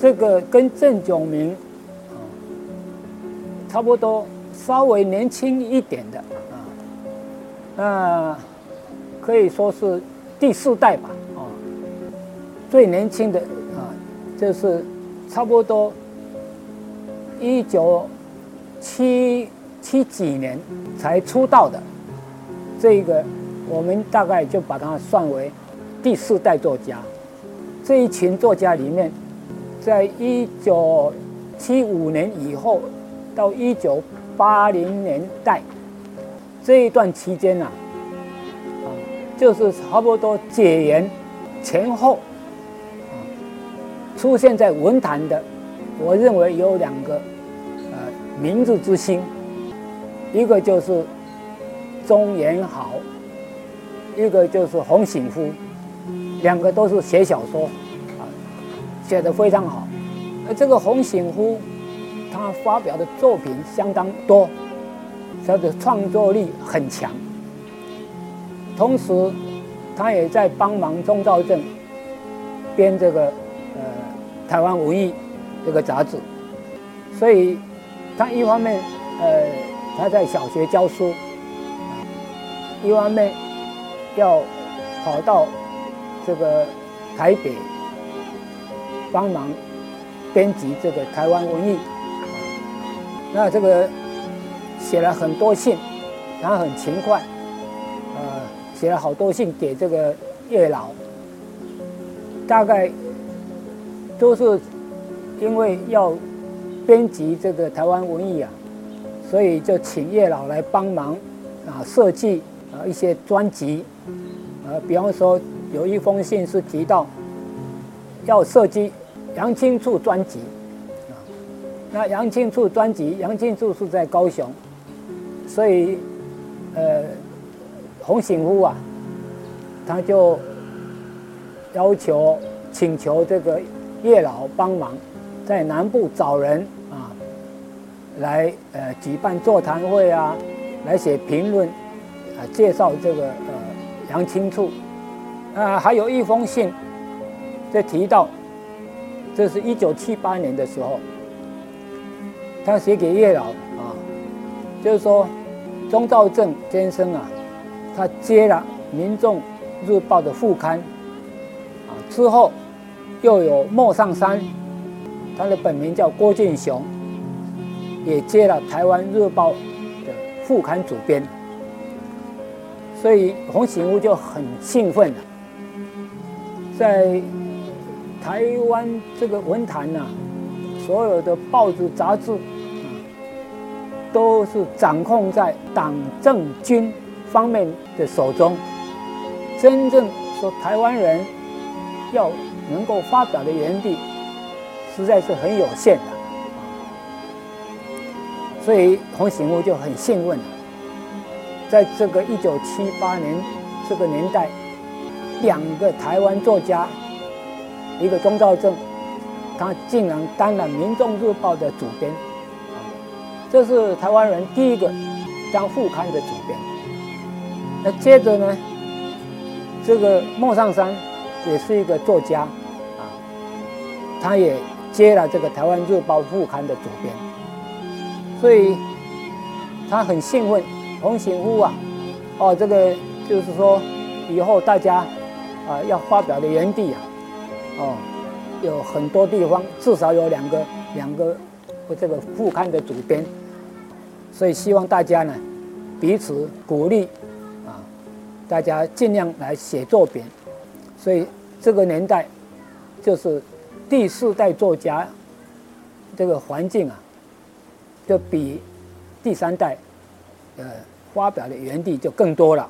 这个跟郑炯明差不多，稍微年轻一点的啊，那可以说是第四代吧，啊，最年轻的啊，就是差不多一九七七几年才出道的，这个我们大概就把它算为第四代作家。这一群作家里面，在一九七五年以后到一九八零年代这一段期间呐，啊，就是差不多解严前后，啊，出现在文坛的，我认为有两个呃明日之星，一个就是钟元豪，一个就是洪醒夫。两个都是写小说，写的非常好。而这个洪醒夫，他发表的作品相当多，他的创作力很强。同时，他也在帮忙钟兆政编这个呃台湾文艺这个杂志，所以他一方面呃他在小学教书，一方面要跑到。这个台北帮忙编辑这个台湾文艺，那这个写了很多信，他很勤快，呃，写了好多信给这个叶老，大概都是因为要编辑这个台湾文艺啊，所以就请叶老来帮忙啊设计啊一些专辑，呃，比方说。有一封信是提到要设计杨清处专辑啊，那杨清处专辑，杨清处是在高雄，所以呃，洪醒夫啊，他就要求请求这个叶老帮忙在南部找人啊，来呃举办座谈会啊，来写评论啊，介绍这个呃杨清处。啊，还有一封信，在提到，这是一九七八年的时候，他写给叶老啊，就是说，钟兆政先生啊，他接了《民众日报》的副刊，啊，之后又有莫上山，他的本名叫郭俊雄，也接了《台湾日报》的副刊主编，所以洪醒夫就很兴奋了。在台湾这个文坛呐，所有的报纸杂志啊，都是掌控在党政军方面的手中。真正说台湾人要能够发表的原地，实在是很有限的。所以洪醒夫就很兴奋，在这个一九七八年这个年代。两个台湾作家，一个钟兆政，他竟然担任《民众日报》的主编，这是台湾人第一个当副刊的主编。那接着呢，这个莫上山也是一个作家，啊，他也接了这个《台湾日报》副刊的主编，所以他很兴奋。洪醒夫啊，哦，这个就是说以后大家。啊，要发表的原地啊，哦，有很多地方，至少有两个两个这个副刊的主编，所以希望大家呢彼此鼓励啊，大家尽量来写作品。所以这个年代就是第四代作家这个环境啊，就比第三代呃发表的原地就更多了。